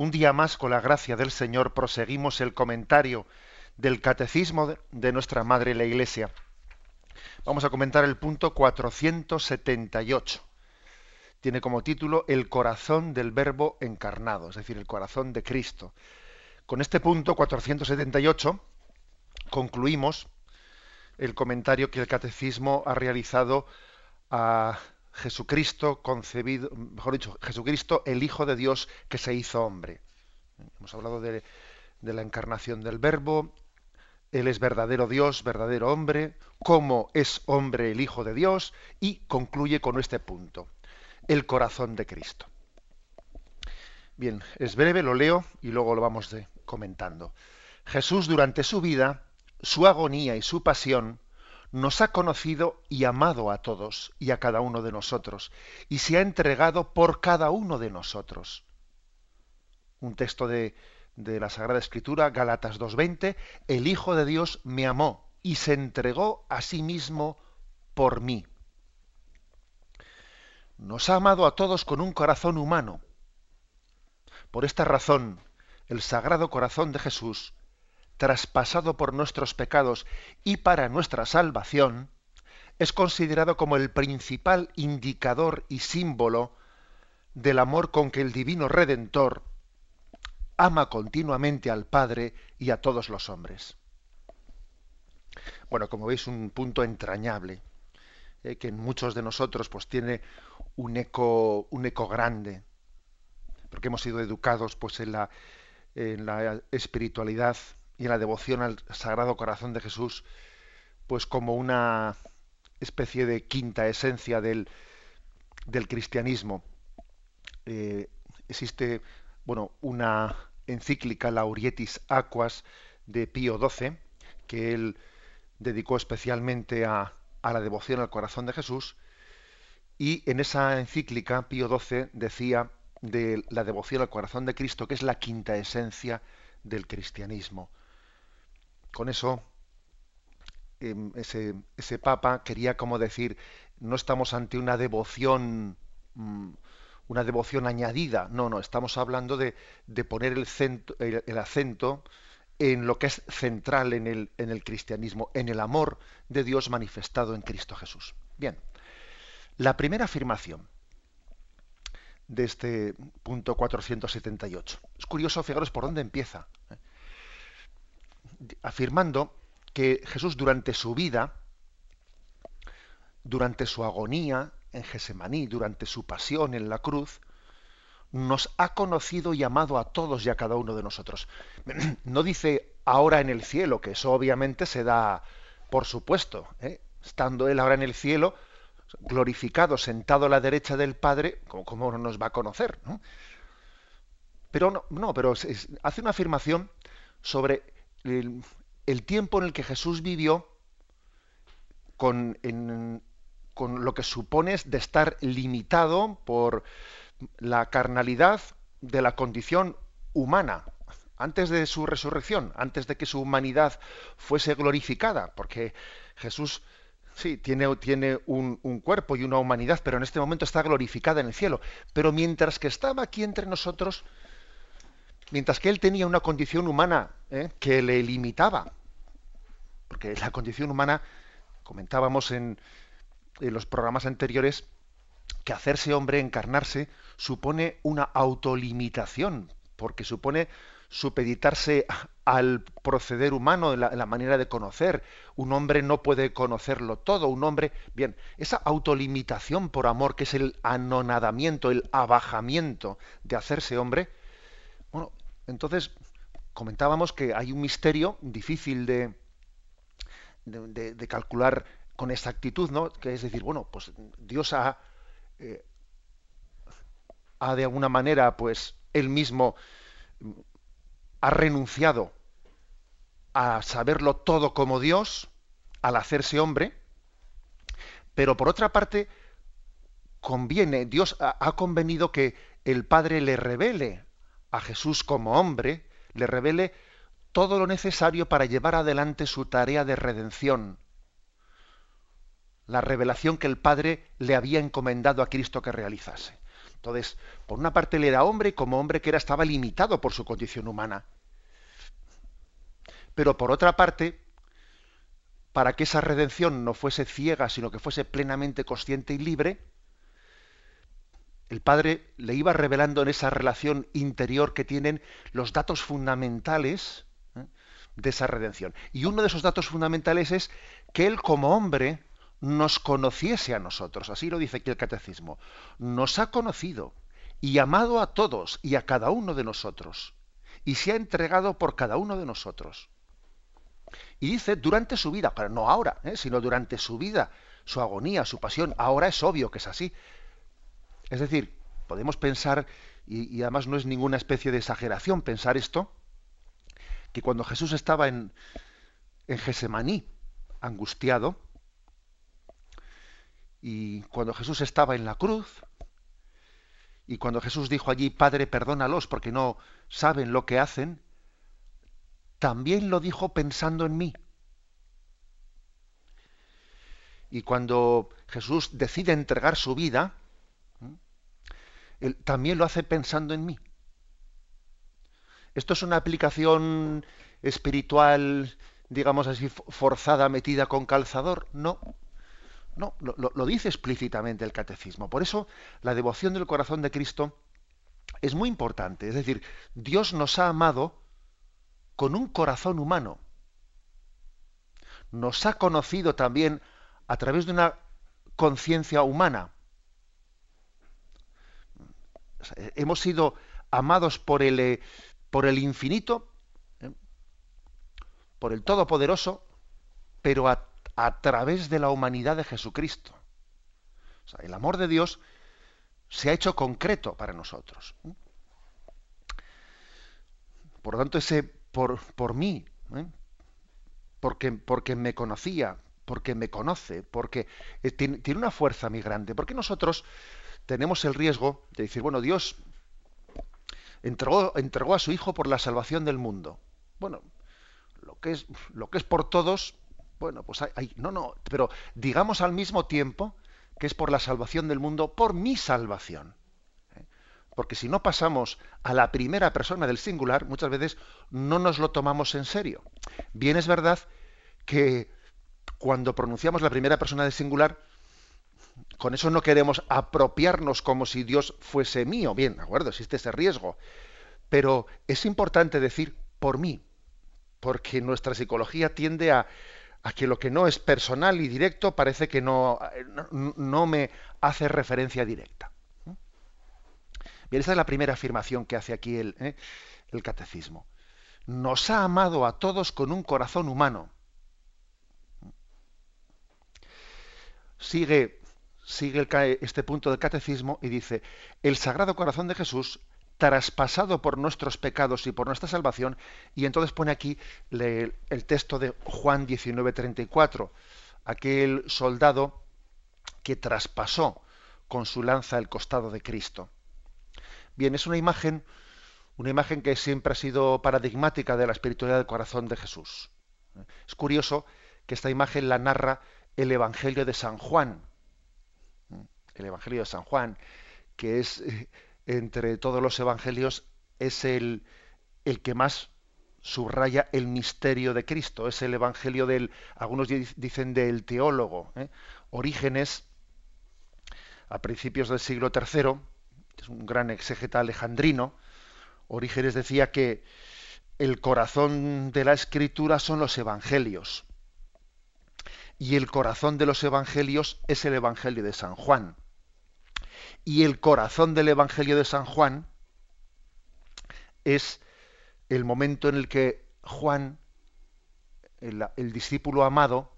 un día más, con la gracia del Señor, proseguimos el comentario del Catecismo de nuestra Madre la Iglesia. Vamos a comentar el punto 478. Tiene como título El corazón del Verbo encarnado, es decir, el corazón de Cristo. Con este punto 478 concluimos el comentario que el Catecismo ha realizado a Jesucristo concebido, mejor dicho, Jesucristo, el Hijo de Dios que se hizo hombre. Hemos hablado de, la encarnación del Verbo, Él es verdadero Dios, verdadero hombre, cómo es hombre el Hijo de Dios, y concluye con este punto, el corazón de Cristo. Bien, es breve, lo leo y luego lo vamos comentando. Jesús durante su vida, su agonía y su pasión, nos ha conocido y amado a todos y a cada uno de nosotros, y se ha entregado por cada uno de nosotros. Un texto de, la Sagrada Escritura, Galatas 2.20, el Hijo de Dios me amó y se entregó a sí mismo por mí. Nos ha amado a todos con un corazón humano. Por esta razón, el Sagrado Corazón de Jesús traspasado por nuestros pecados y para nuestra salvación, es considerado como el principal indicador y símbolo del amor con que el divino Redentor ama continuamente al Padre y a todos los hombres. Bueno, como veis, un punto entrañable, eh, que en muchos de nosotros pues tiene un eco, un eco grande, porque hemos sido educados pues en la, en la espiritualidad y en la devoción al Sagrado Corazón de Jesús, pues como una especie de quinta esencia del, cristianismo. Eh, existe, bueno, una encíclica Laurietis Aquas de Pío XII, que él dedicó especialmente a, a la devoción al corazón de Jesús, y en esa encíclica Pío XII decía de la devoción al corazón de Cristo, que es la quinta esencia del cristianismo. Con eso, em, ese, ese, Papa quería como decir, no estamos ante una devoción, mm, una devoción añadida, no, no, estamos hablando de, poner el, el, acento en lo que es central en el, en el cristianismo, en el amor de Dios manifestado en Cristo Jesús. Bien, la primera afirmación de este punto 478. Es curioso, fijaros por dónde empieza. Afirmando que Jesús durante su vida, durante su agonía en Gesemaní, durante su pasión en la cruz, nos ha conocido y amado a todos y a cada uno de nosotros. No dice ahora en el cielo, que eso obviamente se da por supuesto, ¿eh? estando Él ahora en el cielo, glorificado, sentado a la derecha del Padre, ¿cómo, no nos va a conocer? Pero no, no pero hace una afirmación sobre el, tiempo en el que Jesús vivió con, con lo que supone de estar limitado por la carnalidad de la condición humana antes de su resurrección, antes de que su humanidad fuese glorificada, porque Jesús sí tiene, tiene un, cuerpo y una humanidad, pero en este momento está glorificada en el cielo. Pero mientras que estaba aquí entre nosotros, mientras que él tenía una condición humana ¿eh? que le limitaba, porque la condición humana, comentábamos en, los programas anteriores, que hacerse hombre, encarnarse, supone una autolimitación, porque supone supeditarse al proceder humano, en la, la, manera de conocer. Un hombre no puede conocerlo todo. Un hombre, bien, esa autolimitación por amor, que es el anonadamiento, el abajamiento de hacerse hombre, bueno, entonces, comentábamos que hay un misterio difícil de, calcular con exactitud, ¿no? Que es decir, bueno, pues Dios ha, eh, ha de alguna manera, pues él mismo ha renunciado a saberlo todo como Dios al hacerse hombre, pero por otra parte conviene, Dios ha, convenido que el Padre le revele a Jesús como hombre, le revele todo lo necesario para llevar adelante su tarea de redención. La revelación que el Padre le había encomendado a Cristo que realizase. Entonces, por una parte le era hombre como hombre que era estaba limitado por su condición humana. Pero por otra parte, para que esa redención no fuese ciega, sino que fuese plenamente consciente y libre, el Padre le iba revelando en esa relación interior que tienen los datos fundamentales ¿eh? de esa redención. Y uno de esos datos fundamentales es que Él como hombre nos conociese a nosotros. Así lo dice aquí el catecismo. Nos ha conocido y amado a todos y a cada uno de nosotros. Y se ha entregado por cada uno de nosotros. Y dice durante su vida, pero no ahora, ¿eh? sino durante su vida, su agonía, su pasión. Ahora es obvio que es así. Es decir, podemos pensar, y, además no es ninguna especie de exageración pensar esto, que cuando Jesús estaba en, en Gesemaní, angustiado, y cuando Jesús estaba en la cruz, y cuando Jesús dijo allí, Padre, perdónalos porque no saben lo que hacen, también lo dijo pensando en mí. Y cuando Jesús decide entregar su vida, también lo hace pensando en mí. Esto es una aplicación espiritual, digamos así, forzada, metida con calzador. No, no, lo, dice explícitamente el catecismo. Por eso la devoción del corazón de Cristo es muy importante. Es decir, Dios nos ha amado con un corazón humano. Nos ha conocido también a través de una conciencia humana hemos sido amados por el, eh, por el infinito, ¿eh? por el Todopoderoso, pero a, través de la humanidad de Jesucristo. el amor de Dios se ha hecho concreto para nosotros. ¿eh? Por lo tanto, ese por, por mí, porque, porque me conocía, porque me conoce, porque tiene, una fuerza muy grande. Porque nosotros tenemos el riesgo de decir, bueno, Dios entregó, entregó a su Hijo por la salvación del mundo. Bueno, lo que es, lo que es por todos, bueno, pues hay, no, no, pero digamos al mismo tiempo que es por la salvación del mundo, por mi salvación. ¿eh? Porque si no pasamos a la primera persona del singular, muchas veces no nos lo tomamos en serio. Bien es verdad que cuando pronunciamos la primera persona del singular, con eso no queremos apropiarnos como si Dios fuese mío. Bien, de acuerdo, existe ese riesgo. Pero es importante decir por mí, porque nuestra psicología tiende a, que lo que no es personal y directo parece que no, no, me hace referencia directa. Bien, esa es la primera afirmación que hace aquí el, ¿eh? el catecismo. Nos ha amado a todos con un corazón humano. Sigue sigue este punto del catecismo y dice, el Sagrado Corazón de Jesús, traspasado por nuestros pecados y por nuestra salvación, y entonces pone aquí el texto de Juan 19:34, aquel soldado que traspasó con su lanza el costado de Cristo. Bien, es una imagen, una imagen que siempre ha sido paradigmática de la espiritualidad del corazón de Jesús. Es curioso que esta imagen la narra el Evangelio de San Juan, el Evangelio de San Juan, que es eh, entre todos los evangelios, es el, el que más subraya el misterio de Cristo. Es el Evangelio del, algunos dicen del teólogo. ¿eh? Orígenes, a principios del siglo III, es un gran exégeta alejandrino, Orígenes decía que el corazón de la escritura son los evangelios. Y el corazón de los evangelios es el Evangelio de San Juan. Y el corazón del Evangelio de San Juan es el momento en el que Juan, el, discípulo amado,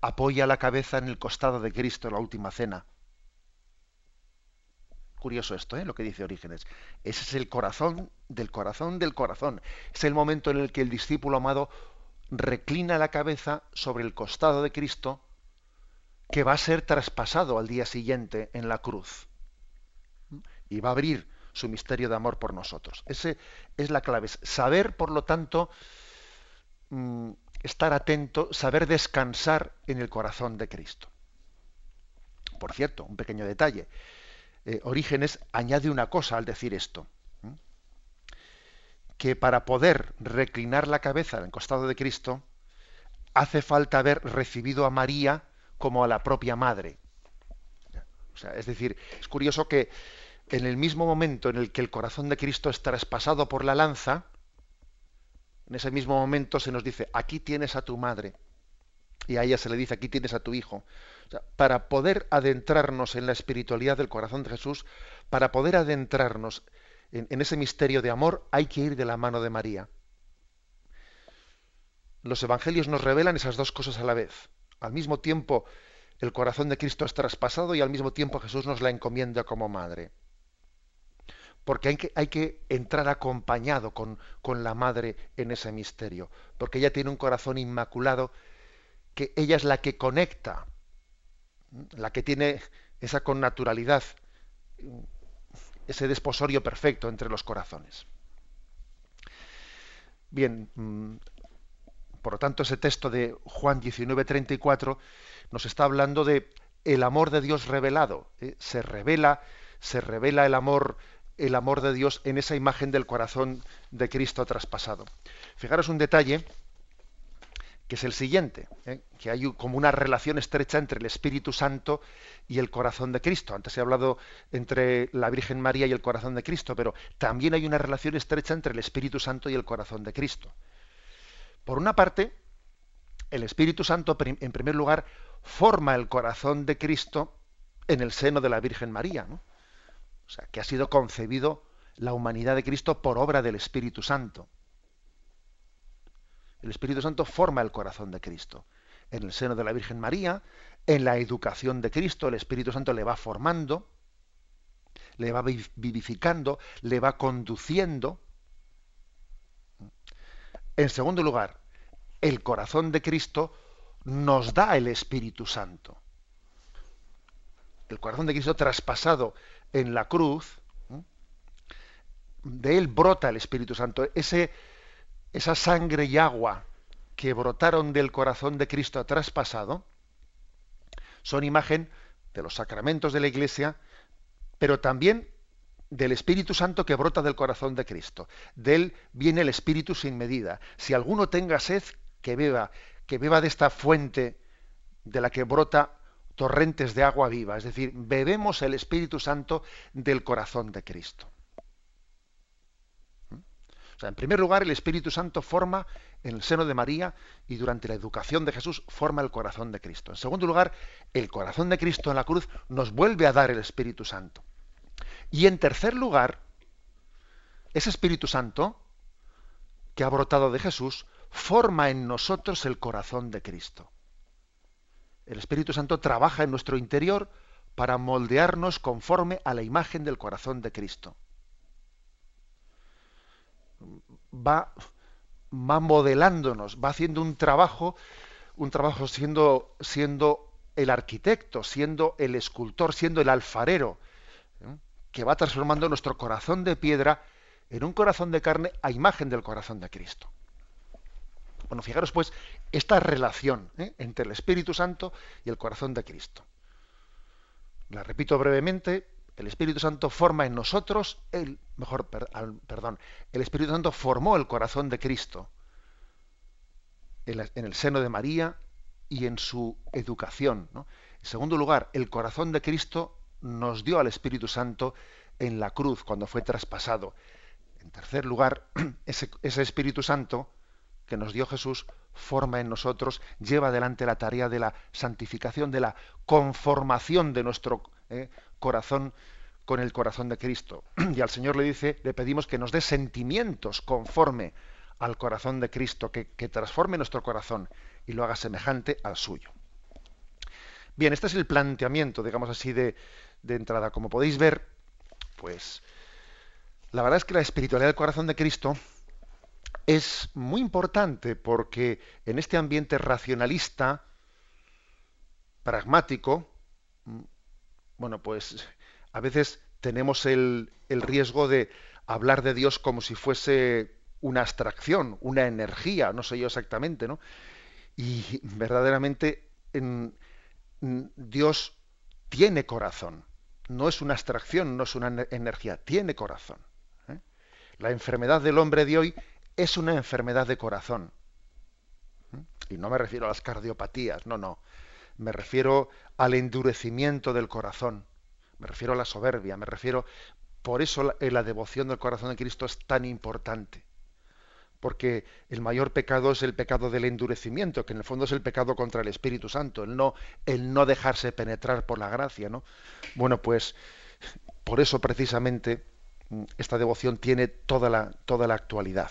apoya la cabeza en el costado de Cristo en la última cena. Curioso esto, ¿eh? lo que dice Orígenes. Ese es el corazón del corazón del corazón. Es el momento en el que el discípulo amado reclina la cabeza sobre el costado de Cristo que va a ser traspasado al día siguiente en la cruz. Y va a abrir su misterio de amor por nosotros. Ese es la clave. Saber, por lo tanto, mm, estar atento, saber descansar en el corazón de Cristo. Por cierto, un pequeño detalle. Eh, Orígenes añade una cosa al decir esto, que para poder reclinar la cabeza el costado de Cristo, hace falta haber recibido a María como a la propia madre. Es decir, es curioso que en el mismo momento en el que el corazón de Cristo es traspasado por la lanza, en ese mismo momento se nos dice, aquí tienes a tu madre. Y a ella se le dice, aquí tienes a tu hijo. para poder adentrarnos en la espiritualidad del corazón de Jesús, para poder adentrarnos en, en ese misterio de amor, hay que ir de la mano de María. Los evangelios nos revelan esas dos cosas a la vez. Al mismo tiempo, el corazón de Cristo es traspasado y al mismo tiempo Jesús nos la encomienda como madre porque hay que, entrar acompañado con, con, la madre en ese misterio, porque ella tiene un corazón inmaculado, que ella es la que conecta, la que tiene esa connaturalidad, ese desposorio perfecto entre los corazones. Bien, mm, por lo tanto, ese texto de Juan 19:34 nos está hablando de el amor de Dios revelado. ¿eh? Se revela, se revela el amor el amor de Dios en esa imagen del corazón de Cristo traspasado. Fijaros un detalle que es el siguiente, ¿eh? que hay como una relación estrecha entre el Espíritu Santo y el corazón de Cristo. Antes he hablado entre la Virgen María y el corazón de Cristo, pero también hay una relación estrecha entre el Espíritu Santo y el corazón de Cristo. Por una parte, el Espíritu Santo, en primer lugar, forma el corazón de Cristo en el seno de la Virgen María. ¿no? O sea, que ha sido concebido la humanidad de Cristo por obra del Espíritu Santo. El Espíritu Santo forma el corazón de Cristo. En el seno de la Virgen María, en la educación de Cristo, el Espíritu Santo le va formando, le va vivificando, le va conduciendo. En segundo lugar, el corazón de Cristo nos da el Espíritu Santo. El corazón de Cristo traspasado en la cruz, de él brota el Espíritu Santo. Ese, esa sangre y agua que brotaron del corazón de Cristo traspasado son imagen de los sacramentos de la Iglesia, pero también del Espíritu Santo que brota del corazón de Cristo. De él viene el Espíritu sin medida. Si alguno tenga sed, que beba, que beba de esta fuente de la que brota torrentes de agua viva, es decir, bebemos el Espíritu Santo del corazón de Cristo. ¿Mm? O sea, en primer lugar, el Espíritu Santo forma en el seno de María y durante la educación de Jesús forma el corazón de Cristo. En segundo lugar, el corazón de Cristo en la cruz nos vuelve a dar el Espíritu Santo. Y en tercer lugar, ese Espíritu Santo que ha brotado de Jesús forma en nosotros el corazón de Cristo. El Espíritu Santo trabaja en nuestro interior para moldearnos conforme a la imagen del corazón de Cristo. Va, va modelándonos, va haciendo un trabajo, un trabajo siendo, siendo el arquitecto, siendo el escultor, siendo el alfarero, ¿eh? que va transformando nuestro corazón de piedra en un corazón de carne a imagen del corazón de Cristo. Bueno, fijaros pues esta relación ¿eh? entre el Espíritu Santo y el corazón de Cristo. La repito brevemente, el Espíritu Santo forma en nosotros, el mejor, perdón, el Espíritu Santo formó el corazón de Cristo en, el seno de María y en su educación. En segundo lugar, el corazón de Cristo nos dio al Espíritu Santo en la cruz cuando fue traspasado. En tercer lugar, ese, ese Espíritu Santo que nos dio Jesús forma en nosotros, lleva adelante la tarea de la santificación, de la conformación de nuestro eh, corazón con el corazón de Cristo. Y al Señor le dice, le pedimos que nos dé sentimientos conforme al corazón de Cristo, que, transforme nuestro corazón y lo haga semejante al suyo. Bien, este es el planteamiento, digamos así, de, de entrada. Como podéis ver, pues la verdad es que la espiritualidad del corazón de Cristo es muy importante porque en este ambiente racionalista, pragmático, mm, bueno, pues a veces tenemos el, el riesgo de hablar de Dios como si fuese una abstracción, una energía, no sé yo exactamente, ¿no? Y verdaderamente en, Dios tiene corazón, no es una abstracción, no es una energía, tiene corazón. ¿eh? La enfermedad del hombre de hoy es una enfermedad de corazón. ¿eh? Y no me refiero a las cardiopatías, no, no. Me refiero al endurecimiento del corazón, me refiero a la soberbia, me refiero... Por eso la devoción del corazón de Cristo es tan importante porque el mayor pecado es el pecado del endurecimiento, que en el fondo es el pecado contra el Espíritu Santo, el no, el no dejarse penetrar por la gracia, ¿no? Bueno, pues por eso precisamente mm, esta devoción tiene toda la, toda la actualidad.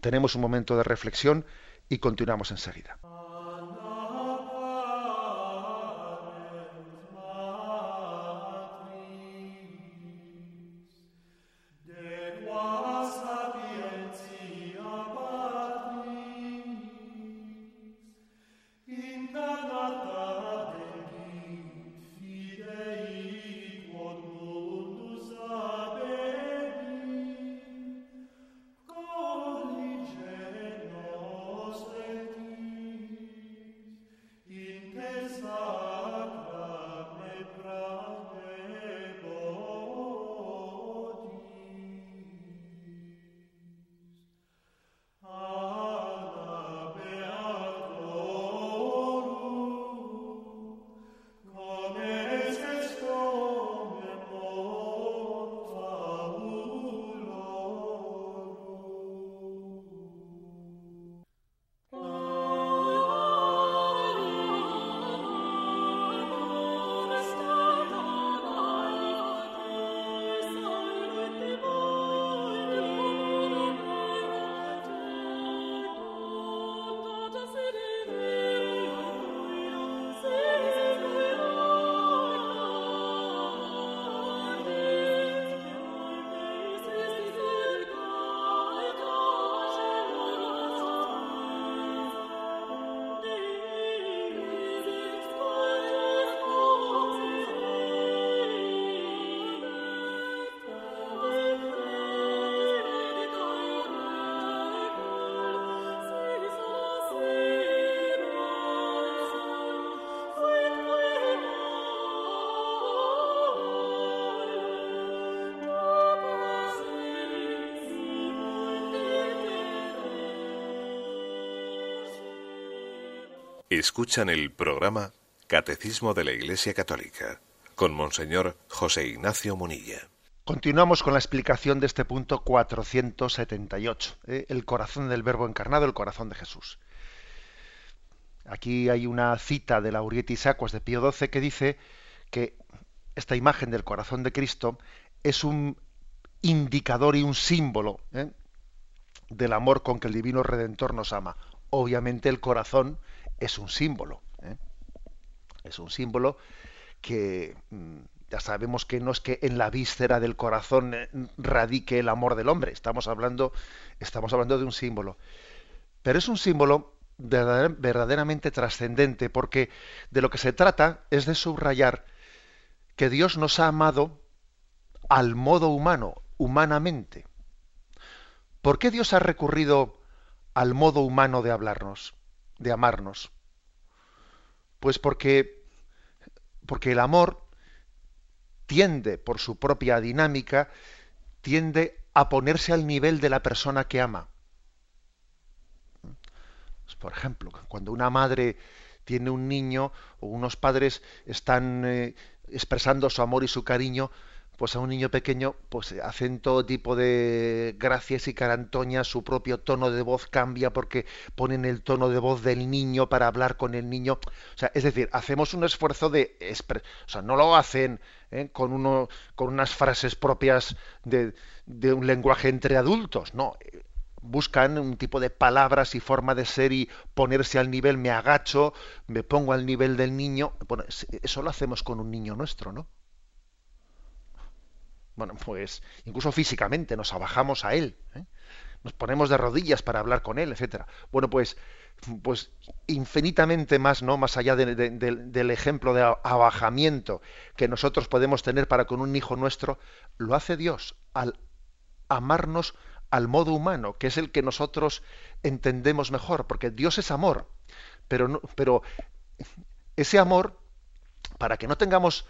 Tenemos un momento de reflexión y continuamos enseguida. Escuchan el programa Catecismo de la Iglesia Católica con Monseñor José Ignacio Munilla. Continuamos con la explicación de este punto 478, ¿eh? el corazón del Verbo encarnado, el corazón de Jesús. Aquí hay una cita de Laurietis Aquas de Pío XII que dice que esta imagen del corazón de Cristo es un indicador y un símbolo ¿eh? del amor con que el Divino Redentor nos ama. Obviamente el corazón es un símbolo. ¿eh? Es un símbolo que mm, ya sabemos que no es que en la víscera del corazón eh, radique el amor del hombre. Estamos hablando, estamos hablando de un símbolo. Pero es un símbolo verdaderamente trascendente, porque de lo que se trata es de subrayar que Dios nos ha amado al modo humano, humanamente. ¿Por qué Dios ha recurrido al modo humano de hablarnos? De amarnos? Pues porque, porque el amor tiende, por su propia dinámica, tiende a ponerse al nivel de la persona que ama. Pues, por ejemplo, cuando una madre tiene un niño o unos padres están eh, expresando su amor y su cariño, pues a un niño pequeño pues hacen todo tipo de gracias y carantoñas, su propio tono de voz cambia porque ponen el tono de voz del niño para hablar con el niño. O sea, es decir, hacemos un esfuerzo de... O sea, no lo hacen ¿eh? con, uno, con unas frases propias de, de un lenguaje entre adultos, no. Buscan un tipo de palabras y forma de ser y ponerse al nivel, me agacho, me pongo al nivel del niño. Bueno, eso lo hacemos con un niño nuestro, ¿no? Bueno, pues incluso físicamente nos abajamos a él. ¿eh? nos ponemos de rodillas para hablar con él, etcétera. Bueno, pues, pues infinitamente más, ¿no? Más allá del ejemplo de abajamiento que nosotros podemos tener para con un hijo nuestro, lo hace Dios al amarnos al modo humano, que es el que nosotros entendemos mejor, porque Dios es amor, pero, no, pero ese amor, para que no tengamos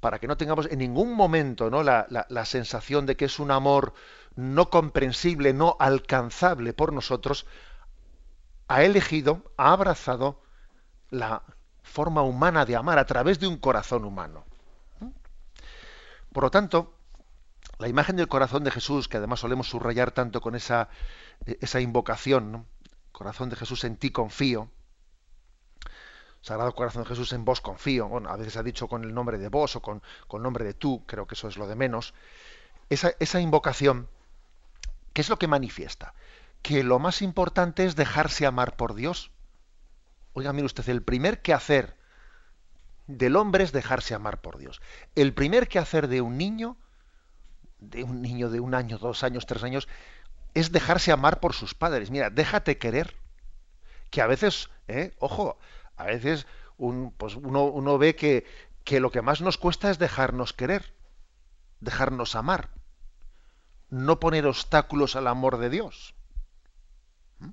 para que no tengamos en ningún momento ¿no? la, sensación de que es un amor no comprensible, no alcanzable por nosotros, ha elegido, ha abrazado la forma humana de amar a través de un corazón humano. Por lo tanto, la imagen del corazón de Jesús, que además solemos subrayar tanto con esa, esa invocación, corazón de Jesús en ti confío, Sagrado Corazón de Jesús, en vos confío. Bueno, a veces ha dicho con el nombre de vos o con, el nombre de tú, creo que eso es lo de menos. Esa, esa invocación, ¿qué es lo que manifiesta? Que lo más importante es dejarse amar por Dios. Oiga, mire usted, el primer quehacer del hombre es dejarse amar por Dios. El primer quehacer de un niño, de un niño de un año, dos años, tres años, es dejarse amar por sus padres. Mira, déjate querer. Que a veces, eh, ojo, a veces pues uno, ve que, lo que más nos cuesta es dejarnos querer, dejarnos amar, no poner obstáculos al amor de Dios. ¿Mm?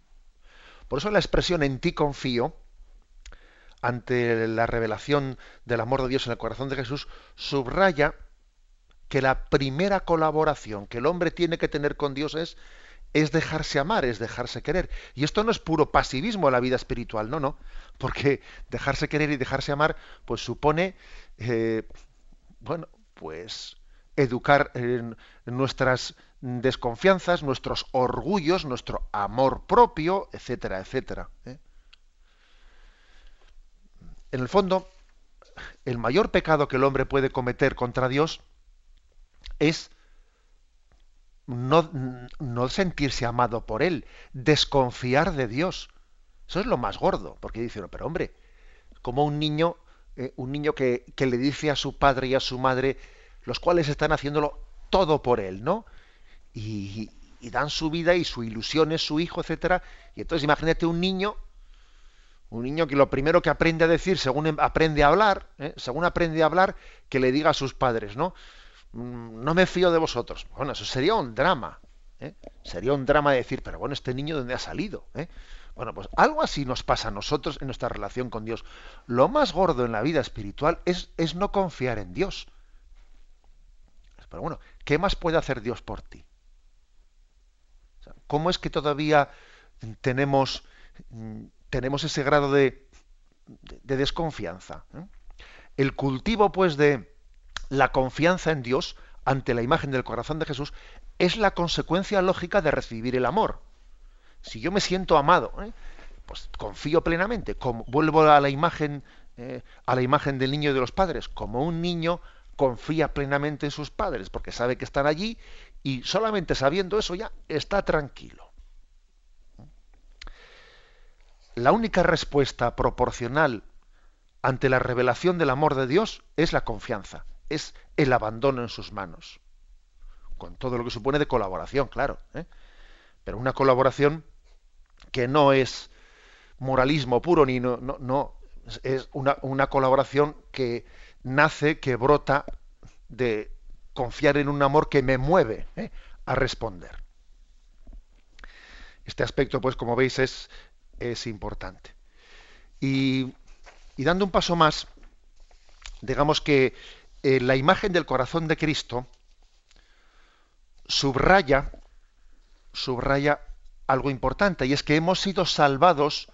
Por eso la expresión en ti confío, ante la revelación del amor de Dios en el corazón de Jesús, subraya que la primera colaboración que el hombre tiene que tener con Dios es es dejarse amar, es dejarse querer. Y esto no es puro pasivismo en la vida espiritual, no, no, porque dejarse querer y dejarse amar, pues supone, eh, bueno, pues educar nuestras desconfianzas, nuestros orgullos, nuestro amor propio, etcétera, etcétera. ¿eh? En el fondo, el mayor pecado que el hombre puede cometer contra Dios es no, no sentirse amado por él, desconfiar de Dios. Eso es lo más gordo, porque dice, pero hombre, como un niño, eh, un niño que, le dice a su padre y a su madre, los cuales están haciéndolo todo por él, ¿no? Y, y dan su vida y su ilusión es su hijo, etcétera. Y entonces imagínate un niño, un niño que lo primero que aprende a decir, según em, aprende a hablar, ¿eh? según aprende a hablar, que le diga a sus padres, ¿no? Mm, no me fío de vosotros. Bueno, eso sería un drama. ¿eh? Sería un drama decir, pero bueno, este niño, ¿dónde ha salido? ¿Eh? Bueno, pues algo así nos pasa a nosotros en nuestra relación con Dios. Lo más gordo en la vida espiritual es, es no confiar en Dios. Pero bueno, ¿qué más puede hacer Dios por ti? ¿Cómo es que todavía tenemos, tenemos ese grado de, de, desconfianza? ¿eh? El cultivo, pues, de, la confianza en Dios ante la imagen del corazón de Jesús es la consecuencia lógica de recibir el amor. Si yo me siento amado, ¿eh? pues confío plenamente. Vuelvo a la imagen, eh, a la imagen del niño y de los padres. Como un niño confía plenamente en sus padres, porque sabe que están allí y solamente sabiendo eso ya está tranquilo. La única respuesta proporcional ante la revelación del amor de Dios es la confianza es el abandono en sus manos. Con todo lo que supone de colaboración, claro. ¿eh? Pero una colaboración que no es moralismo puro, ni no, no, es una, una colaboración que nace, que brota de confiar en un amor que me mueve ¿eh? a responder. Este aspecto, pues, como veis, es, es importante. Y, y, dando un paso más, digamos que eh, la imagen del corazón de Cristo subraya, subraya algo importante, y es que hemos sido salvados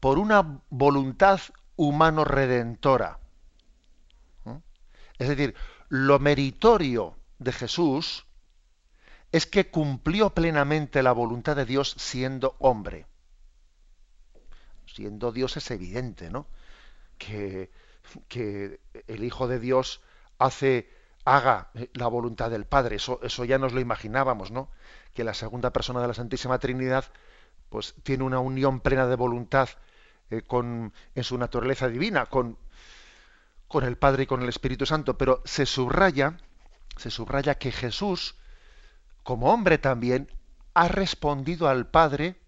por una voluntad humano redentora. ¿Mm? Es decir, lo meritorio de Jesús es que cumplió plenamente la voluntad de Dios siendo hombre. Siendo Dios es evidente, ¿no? Que, que el Hijo de Dios hace, haga la voluntad del Padre. Eso, eso ya nos lo imaginábamos, ¿no? Que la segunda persona de la Santísima Trinidad, pues tiene una unión plena de voluntad eh, con, en su naturaleza divina, con, con el Padre y con el Espíritu Santo. Pero se subraya, se subraya que Jesús, como hombre también, ha respondido al Padre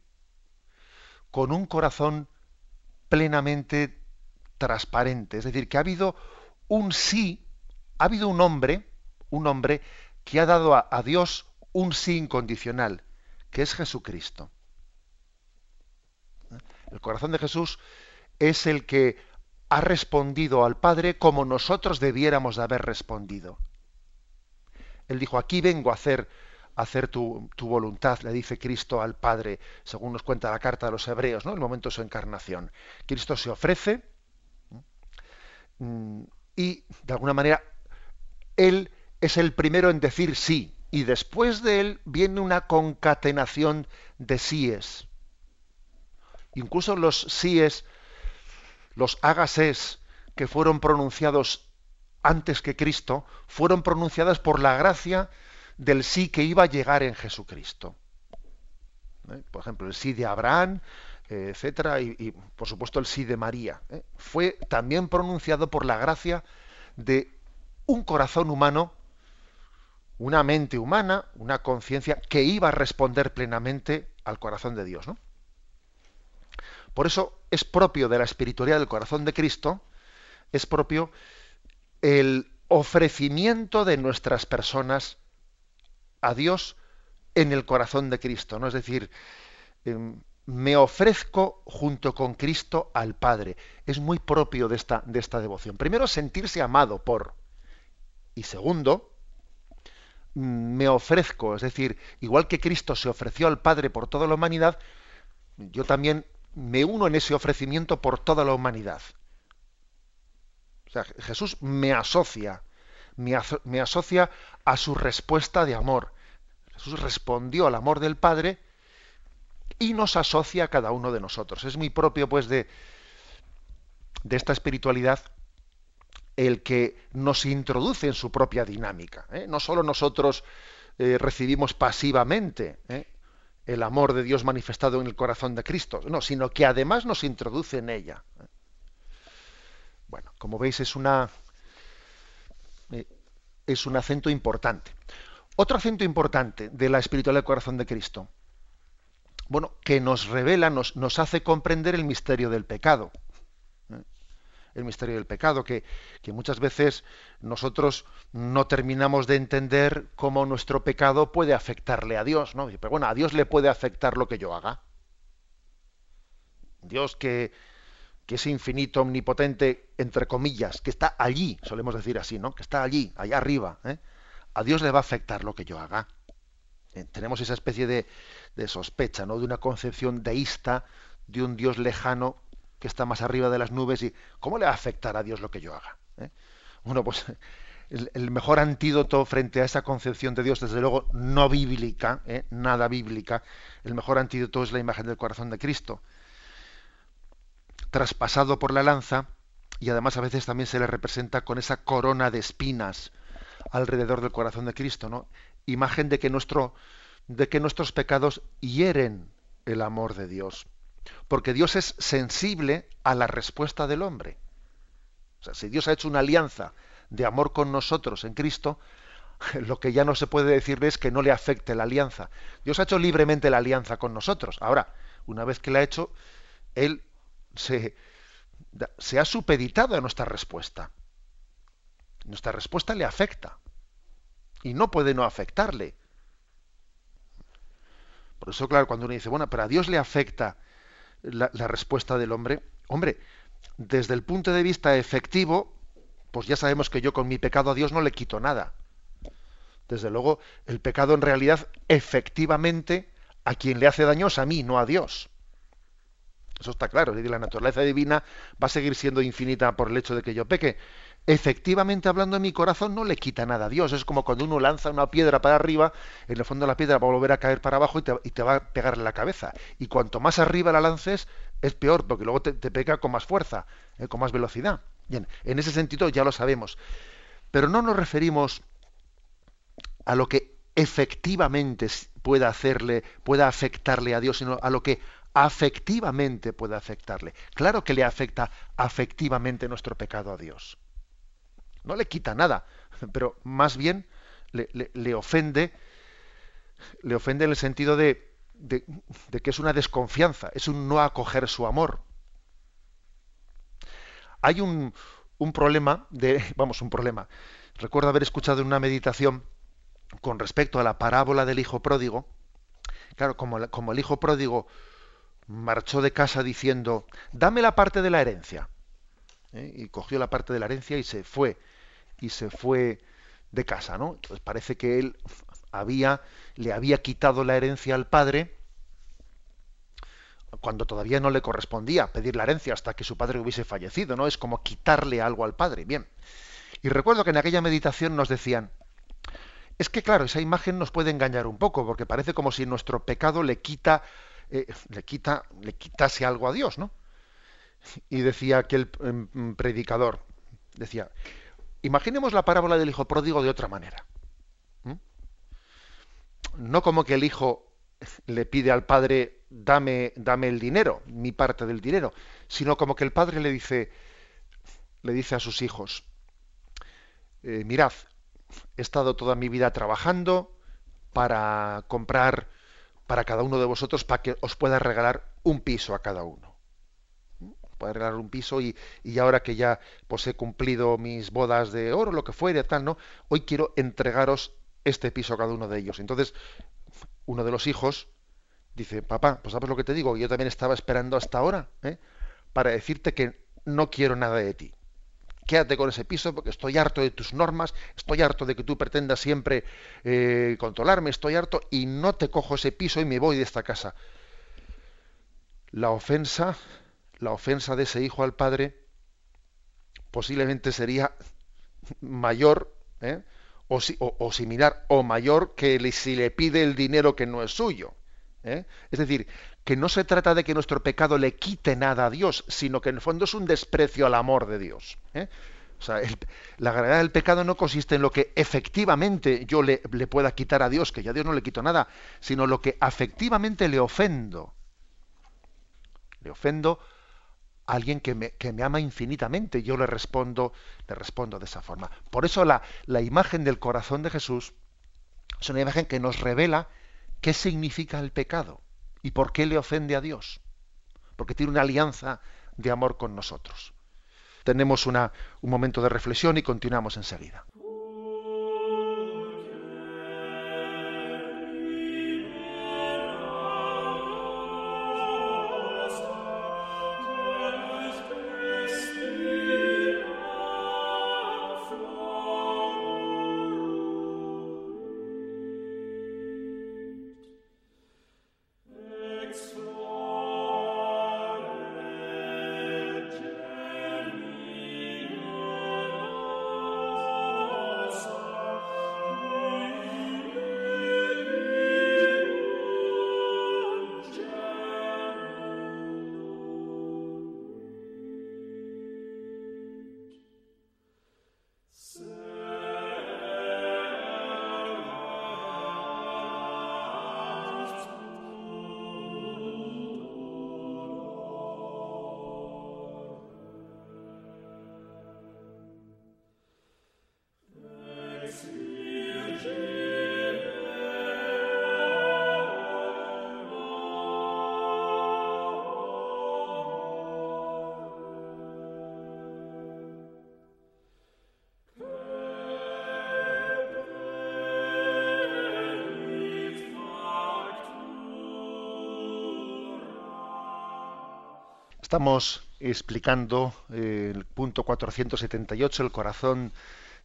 con un corazón plenamente transparente. Es decir, que ha habido un sí, ha habido un hombre, un hombre que ha dado a, Dios un sí incondicional, que es Jesucristo. El corazón de Jesús es el que ha respondido al Padre como nosotros debiéramos de haber respondido. Él dijo, aquí vengo a hacer, a tu, tu, voluntad, le dice Cristo al Padre, según nos cuenta la carta de los Hebreos, ¿no? el momento de su encarnación. Cristo se ofrece mm, y, de alguna manera, Él es el primero en decir sí, y después de Él viene una concatenación de síes. Incluso los síes, los hágases que fueron pronunciados antes que Cristo, fueron pronunciadas por la gracia del sí que iba a llegar en Jesucristo. ¿Eh? Por ejemplo, el sí de Abraham, eh, etcétera, y, por supuesto el sí de María. ¿eh? Fue también pronunciado por la gracia de un corazón humano, una mente humana, una conciencia que iba a responder plenamente al corazón de Dios. ¿no? Por eso es propio de la espiritualidad del corazón de Cristo, es propio el ofrecimiento de nuestras personas a Dios en el corazón de Cristo, ¿no? Es decir, eh, me ofrezco junto con Cristo al Padre. Es muy propio de esta, de esta devoción. Primero, sentirse amado por. Y segundo, me ofrezco, es decir, igual que Cristo se ofreció al Padre por toda la humanidad, yo también me uno en ese ofrecimiento por toda la humanidad. O sea, Jesús me asocia, me, aso me asocia a su respuesta de amor. Jesús respondió al amor del Padre y nos asocia a cada uno de nosotros. Es muy propio, pues, de, de esta espiritualidad el que nos introduce en su propia dinámica. ¿eh? No solo nosotros eh, recibimos pasivamente ¿eh? el amor de Dios manifestado en el corazón de Cristo, no, sino que además nos introduce en ella. Bueno, como veis es una es un acento importante. Otro acento importante de la espiritualidad del corazón de Cristo, bueno, que nos revela, nos, nos hace comprender el misterio del pecado el misterio del pecado, que, que, muchas veces nosotros no terminamos de entender cómo nuestro pecado puede afectarle a Dios, ¿no? Pero bueno, a Dios le puede afectar lo que yo haga. Dios que, que es infinito, omnipotente, entre comillas, que está allí, solemos decir así, ¿no? Que está allí, allá arriba. ¿eh? A Dios le va a afectar lo que yo haga. Eh, tenemos esa especie de, de sospecha, ¿no? De una concepción deísta de un Dios lejano que está más arriba de las nubes y ¿cómo le va a afectar a Dios lo que yo haga? ¿Eh? Bueno, pues el, mejor antídoto frente a esa concepción de Dios, desde luego no bíblica, ¿eh? nada bíblica, el mejor antídoto es la imagen del corazón de Cristo, traspasado por la lanza y además a veces también se le representa con esa corona de espinas alrededor del corazón de Cristo, ¿no? Imagen de que nuestro de que nuestros pecados hieren el amor de Dios porque Dios es sensible a la respuesta del hombre. O sea, si Dios ha hecho una alianza de amor con nosotros en Cristo, lo que ya no se puede decirle es que no le afecte la alianza. Dios ha hecho libremente la alianza con nosotros. Ahora, una vez que la ha hecho, Él se, se ha supeditado a nuestra respuesta. Nuestra respuesta le afecta. Y no puede no afectarle. Por eso, claro, cuando uno dice, bueno, pero a Dios le afecta la, respuesta del hombre, hombre, desde el punto de vista efectivo, pues ya sabemos que yo con mi pecado a Dios no le quito nada. Desde luego, el pecado en realidad, efectivamente, a quien le hace daño es a mí, no a Dios. Eso está claro. La naturaleza divina va a seguir siendo infinita por el hecho de que yo peque efectivamente hablando en mi corazón no le quita nada a Dios. Es como cuando uno lanza una piedra para arriba, en el fondo la piedra va a volver a caer para abajo y te, y te va a pegar la cabeza. Y cuanto más arriba la lances, es peor, porque luego te, te pega con más fuerza, eh, con más velocidad. Bien, en ese sentido ya lo sabemos. Pero no nos referimos a lo que efectivamente pueda hacerle, pueda afectarle a Dios, sino a lo que afectivamente puede afectarle. Claro que le afecta afectivamente nuestro pecado a Dios no le quita nada, pero más bien le, ofende le ofende en el sentido de, de, que es una desconfianza, es un no acoger su amor. Hay un, problema vamos, un problema. Recuerdo haber escuchado en una meditación con respecto a la parábola del hijo pródigo. Claro, como, como el hijo pródigo marchó de casa diciendo, dame la parte de la herencia. ¿eh? Y cogió la parte de la herencia y se fue. Y se fue de casa, ¿no? Entonces parece que él había, le había quitado la herencia al padre cuando todavía no le correspondía pedir la herencia hasta que su padre hubiese fallecido, ¿no? Es como quitarle algo al padre. Bien. Y recuerdo que en aquella meditación nos decían, es que claro, esa imagen nos puede engañar un poco, porque parece como si nuestro pecado le quita, eh, le quita, le quitase algo a Dios, ¿no? Y decía aquel em, predicador, decía, imaginemos la parábola del hijo pródigo de otra manera. No como que el hijo le pide al padre, dame, dame el dinero, mi parte del dinero, sino como que el padre le dice, le dice a sus hijos, eh, mirad, he estado toda mi vida trabajando para comprar para cada uno de vosotros para que os pueda regalar un piso a cada uno. Pueda regalar un piso y, y, ahora que ya pues, he cumplido mis bodas de oro, lo que fuere, tal, ¿no? Hoy quiero entregaros este piso a cada uno de ellos. Entonces, uno de los hijos dice, papá, pues sabes lo que te digo, yo también estaba esperando hasta ahora ¿eh? para decirte que no quiero nada de ti quédate con ese piso porque estoy harto de tus normas, estoy harto de que tú pretendas siempre eh, controlarme, estoy harto y no te cojo ese piso y me voy de esta casa. La ofensa, la ofensa de ese hijo al padre posiblemente sería mayor ¿eh? o, similar o mayor que si le pide el dinero que no es suyo. ¿eh? Es decir, que no se trata de que nuestro pecado le quite nada a Dios, sino que en el fondo es un desprecio al amor de Dios. ¿eh? O sea, la gravedad del pecado no consiste en lo que efectivamente yo le, pueda quitar a Dios, que ya a Dios no le quito nada, sino lo que afectivamente le ofendo. Le ofendo alguien que me, que me ama infinitamente. Yo le respondo, le respondo de esa forma. Por eso la, imagen del corazón de Jesús es una imagen que nos revela qué significa el pecado y por qué le ofende a Dios. Porque tiene una alianza de amor con nosotros. Tenemos una, un momento de reflexión y continuamos enseguida. Estamos explicando eh, el punto 478, el corazón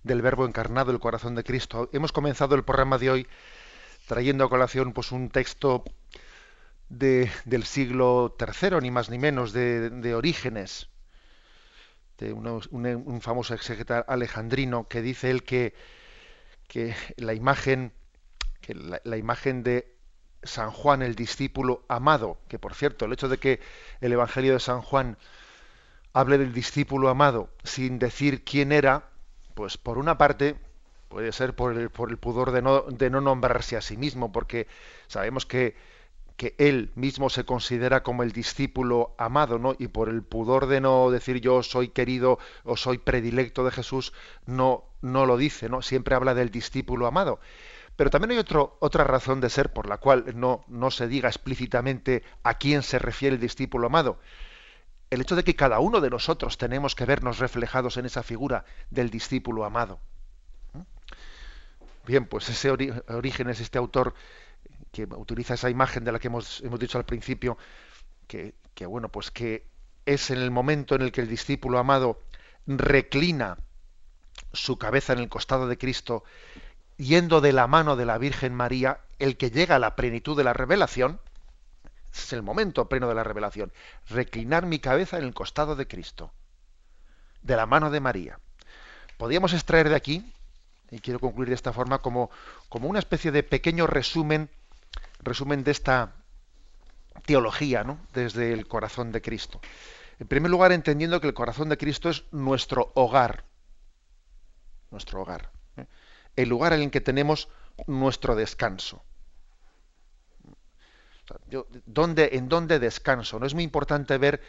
del Verbo encarnado, el corazón de Cristo. Hemos comenzado el programa de hoy trayendo a colación pues, un texto de, del siglo III, ni más ni menos, de, Orígenes, de un, famoso exegeta alejandrino, que dice él que, la imagen que la imagen de San Juan el discípulo amado, que por cierto, el hecho de que el Evangelio de San Juan hable del discípulo amado sin decir quién era, pues por una parte puede ser por el, por el pudor de no, de no nombrarse a sí mismo, porque sabemos que, que él mismo se considera como el discípulo amado, ¿no? Y por el pudor de no decir yo soy querido o soy predilecto de Jesús, no, no lo dice, ¿no? Siempre habla del discípulo amado Pero también hay otra razón de ser por la cual no, no se diga explícitamente a quién se refiere el discípulo amado. El hecho de que cada uno de nosotros tenemos que vernos reflejados en esa figura del discípulo amado. Bien, pues ese origen es este autor que utiliza esa imagen de la que hemos, hemos dicho al principio, que, que, bueno, pues que es en el momento en el que el discípulo amado reclina su cabeza en el costado de Cristo yendo de la mano de la Virgen María, el que llega a la plenitud de la revelación, es el momento pleno de la revelación, reclinar mi cabeza en el costado de Cristo, de la mano de María. Podríamos extraer de aquí, y quiero concluir de esta forma, como, como una especie de pequeño resumen, resumen de esta teología, ¿no? desde el corazón de Cristo. En primer lugar, entendiendo que el corazón de Cristo es nuestro hogar, nuestro hogar el lugar en el que tenemos nuestro descanso. ¿dónde, ¿En dónde descanso? No es muy importante ver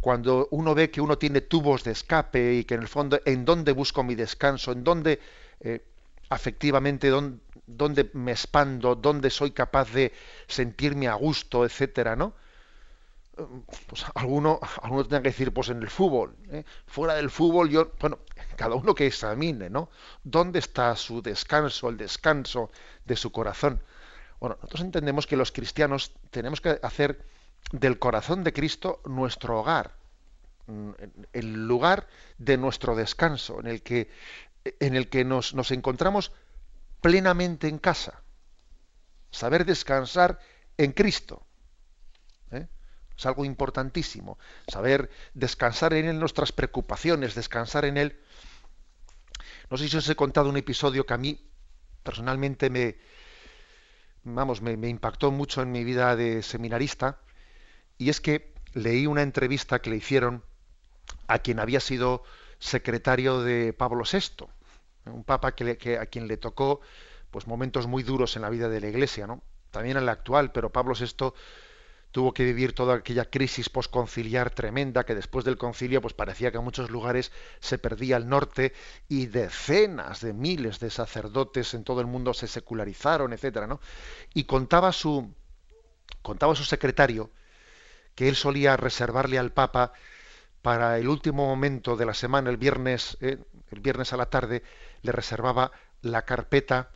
cuando uno ve que uno tiene tubos de escape y que en el fondo, ¿en dónde busco mi descanso? ¿En dónde eh, afectivamente, dónde, me expando? ¿Dónde soy capaz de sentirme a gusto, etcétera, ¿no? Pues alguno, alguno que decir, pues en el fútbol, ¿eh? fuera del fútbol, yo, bueno, cada uno que examine, ¿no? ¿Dónde está su descanso, el descanso de su corazón? Bueno, nosotros entendemos que los cristianos tenemos que hacer del corazón de Cristo nuestro hogar, mm, el lugar de nuestro descanso, en el que, en el que nos encontramos plenamente en casa. Saber descansar en Cristo. Es algo importantísimo. Saber descansar en él nuestras preocupaciones, descansar en él. No sé si os he contado un episodio que a mí personalmente me, vamos, me, impactó mucho en mi vida de seminarista. Y es que leí una entrevista que le hicieron a quien había sido secretario de Pablo VI, un papa que, a quien le tocó pues momentos muy duros en la vida de la Iglesia, ¿no? También en la actual, pero Pablo VI tuvo que vivir toda aquella crisis posconciliar tremenda que después del concilio pues parecía que en muchos lugares se perdía el norte y decenas de miles de sacerdotes en todo el mundo se secularizaron, etcétera, ¿no? Y contaba su contaba su secretario que él solía reservarle al Papa para el último momento de la semana, el viernes, eh, el viernes a la tarde, le reservaba la carpeta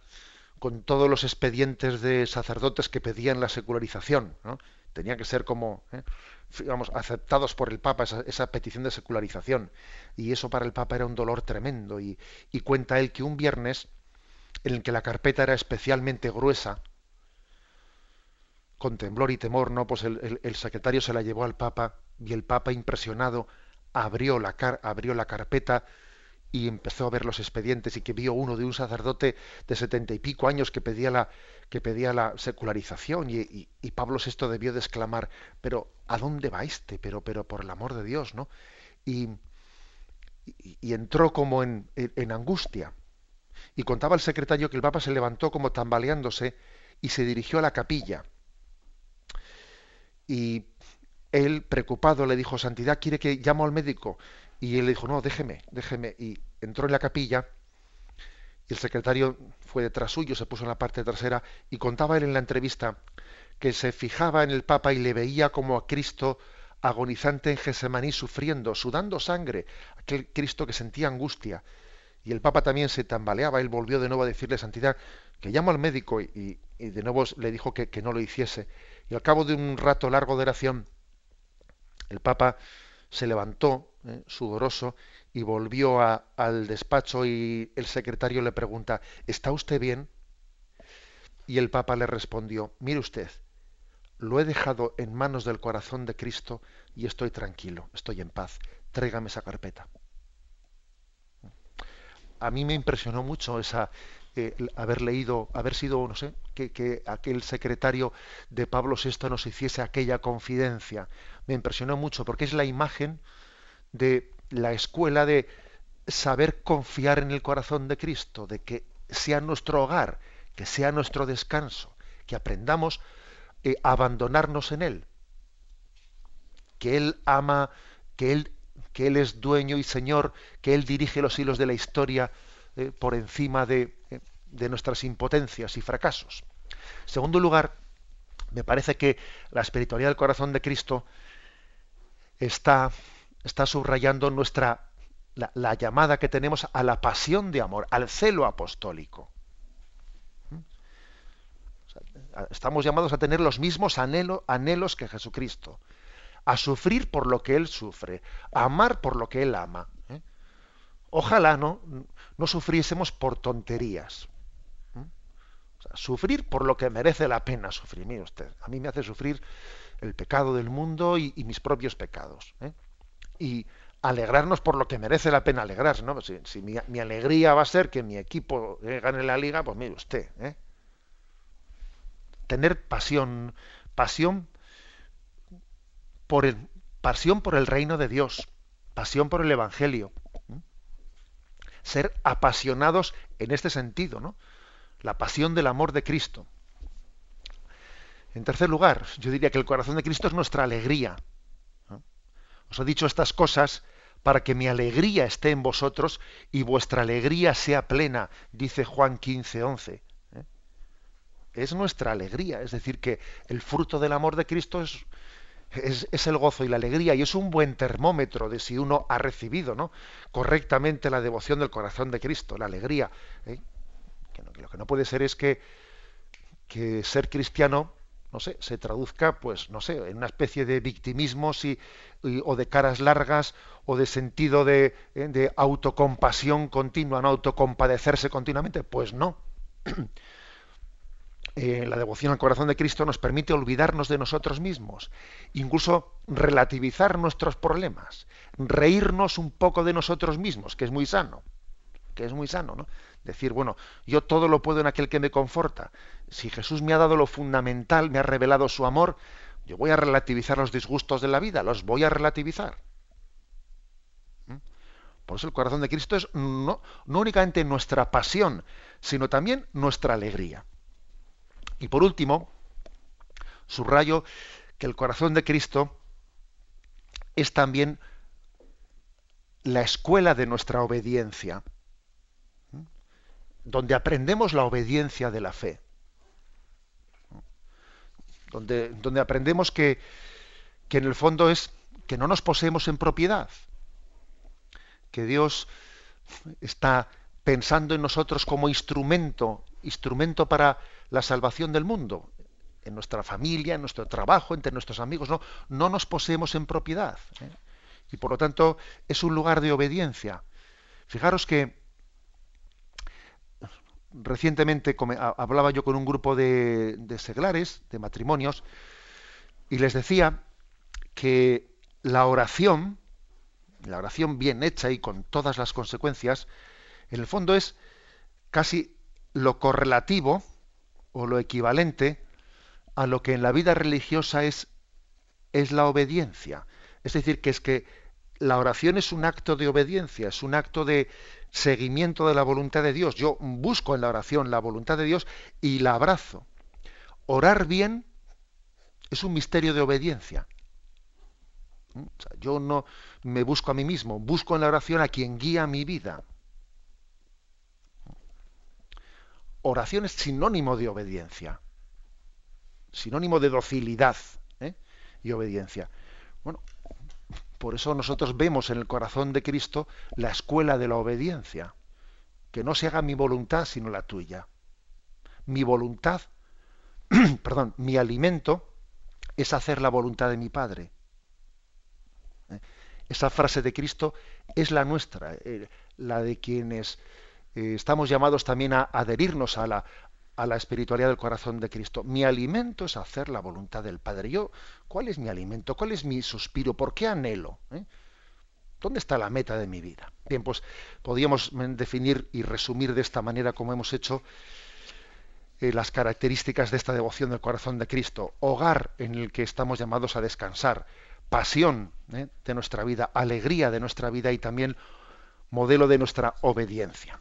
con todos los expedientes de sacerdotes que pedían la secularización. Tenían que ser como, ¿eh? aceptados por el Papa, esa, petición de secularización. Y eso para el Papa era un dolor tremendo. Y, cuenta él que un viernes, en el que la carpeta era especialmente gruesa, con temblor y temor, ¿no? Pues el, el, secretario se la llevó al Papa y el Papa, impresionado, abrió la, car abrió la carpeta y empezó a ver los expedientes y que vio uno de un sacerdote de setenta y pico años que pedía la, que pedía la secularización y, Pablo VI debió de exclamar, pero ¿a dónde va este? Pero, pero por el amor de Dios, ¿no? Y, y entró como en, en, angustia. Y contaba el secretario que el Papa se levantó como tambaleándose y se dirigió a la capilla. Y él, preocupado, le dijo, Santidad, ¿quiere que llamo al médico? Y él le dijo, no, déjeme, déjeme. Y entró en la capilla y el secretario fue detrás suyo, se puso en la parte trasera y contaba él en la entrevista que se fijaba en el Papa y le veía como a Cristo agonizante en Gesemaní sufriendo, sudando sangre, aquel Cristo que sentía angustia. Y el Papa también se tambaleaba, él volvió de nuevo a decirle, Santidad, que llamo al médico y, de nuevo le dijo que, que, no lo hiciese. Y al cabo de un rato largo de oración, el Papa se levantó eh, sudoroso, y volvió al despacho y el secretario le pregunta, ¿está usted bien? Y el Papa le respondió, mire usted, lo he dejado en manos del corazón de Cristo y estoy tranquilo, estoy en paz, tráigame esa carpeta. A mí me impresionó mucho esa, eh, haber leído, haber sido, no sé, que, que, aquel secretario de Pablo VI nos hiciese aquella confidencia. Me impresionó mucho porque es la imagen de la escuela de saber confiar en el corazón de Cristo, de que sea nuestro hogar, que sea nuestro descanso, que aprendamos eh, a abandonarnos en Él, que Él ama, que Él, que Él es dueño y Señor, que Él dirige los hilos de la historia eh, por encima de, eh, de nuestras impotencias y fracasos. En segundo lugar, me parece que la espiritualidad del corazón de Cristo está, está subrayando nuestra la, llamada que tenemos a la pasión de amor, al celo apostólico. ¿Mm? Estamos llamados a tener los mismos anhelos que Jesucristo, a sufrir por lo que Él sufre, a amar por lo que Él ama. ¿eh? Ojalá no, no sufriésemos por tonterías. sufrir por lo que merece la pena sufrir. Mire usted, a mí me hace sufrir el pecado del mundo y, mis propios pecados. ¿eh? Y alegrarnos por lo que merece la pena alegrarse. ¿no? Si, mi, alegría va a ser que mi equipo eh, gane la liga, pues mire usted. ¿eh? Tener pasión, pasión por el, pasión por el reino de Dios, pasión por el Evangelio. Ser apasionados en este sentido, ¿no? La pasión del amor de Cristo. En tercer lugar, yo diría que el corazón de Cristo es nuestra alegría. Os he dicho estas cosas para que mi alegría esté en vosotros y vuestra alegría sea plena, dice Juan 15, 11. ¿eh? Es nuestra alegría, es decir, que el fruto del amor de Cristo es, el gozo y la alegría y es un buen termómetro de si uno ha recibido ¿no? correctamente la devoción del corazón de Cristo, la alegría. ¿eh? lo que no puede ser es que ser cristiano no sé, se traduzca, pues, no sé, en una especie de victimismos y, o de caras largas o de sentido de, eh, de autocompasión continua, no autocompadecerse continuamente, pues no. Eh, la devoción al corazón de Cristo nos permite olvidarnos de nosotros mismos, incluso relativizar nuestros problemas, reírnos un poco de nosotros mismos, que es muy sano, que es muy sano, ¿no? Decir, bueno, yo todo lo puedo en aquel que me conforta. Si Jesús me ha dado lo fundamental, me ha revelado su amor, yo voy a relativizar los disgustos de la vida, los voy a relativizar. ¿Mm? Por eso el corazón de Cristo es no, no únicamente nuestra pasión, sino también nuestra alegría. Y por último, subrayo que el corazón de Cristo es también la escuela de nuestra obediencia donde aprendemos la obediencia de la fe, donde, donde aprendemos que, que en el fondo es que no nos poseemos en propiedad, que Dios está pensando en nosotros como instrumento, instrumento para la salvación del mundo, en nuestra familia, en nuestro trabajo, entre nuestros amigos, no, no nos poseemos en propiedad. ¿eh? Y por lo tanto es un lugar de obediencia. Fijaros que recientemente hablaba yo con un grupo de, seglares, de matrimonios, y les decía que la oración, la oración bien hecha y con todas las consecuencias, en el fondo es casi lo correlativo o lo equivalente a lo que en la vida religiosa es, es la obediencia. Es decir, que es que la oración es un acto de obediencia, es un acto de, seguimiento de la voluntad de Dios. Yo busco en la oración la voluntad de Dios y la abrazo. Orar bien es un misterio de obediencia. ¿Mm? yo no me busco a mí mismo, busco en la oración a quien guía mi vida. Oración es sinónimo de obediencia, sinónimo de docilidad ¿eh? y obediencia. Bueno, por eso nosotros vemos en el corazón de Cristo la escuela de la obediencia. Que no se haga mi voluntad sino la tuya. Mi voluntad, perdón, mi alimento es hacer la voluntad de mi Padre. ¿Eh? Esa frase de Cristo es la nuestra, eh, la de quienes eh, estamos llamados también a adherirnos a la, a la espiritualidad del corazón de Cristo. Mi alimento es hacer la voluntad del Padre. Yo, ¿cuál es mi alimento? ¿Cuál es mi suspiro? ¿Por qué anhelo? ¿Eh? ¿Dónde está la meta de mi vida? Bien, pues podríamos definir y resumir de esta manera, como hemos hecho, eh, las características de esta devoción del corazón de Cristo. Hogar en el que estamos llamados a descansar, pasión ¿eh? de nuestra vida, alegría de nuestra vida y también modelo de nuestra obediencia.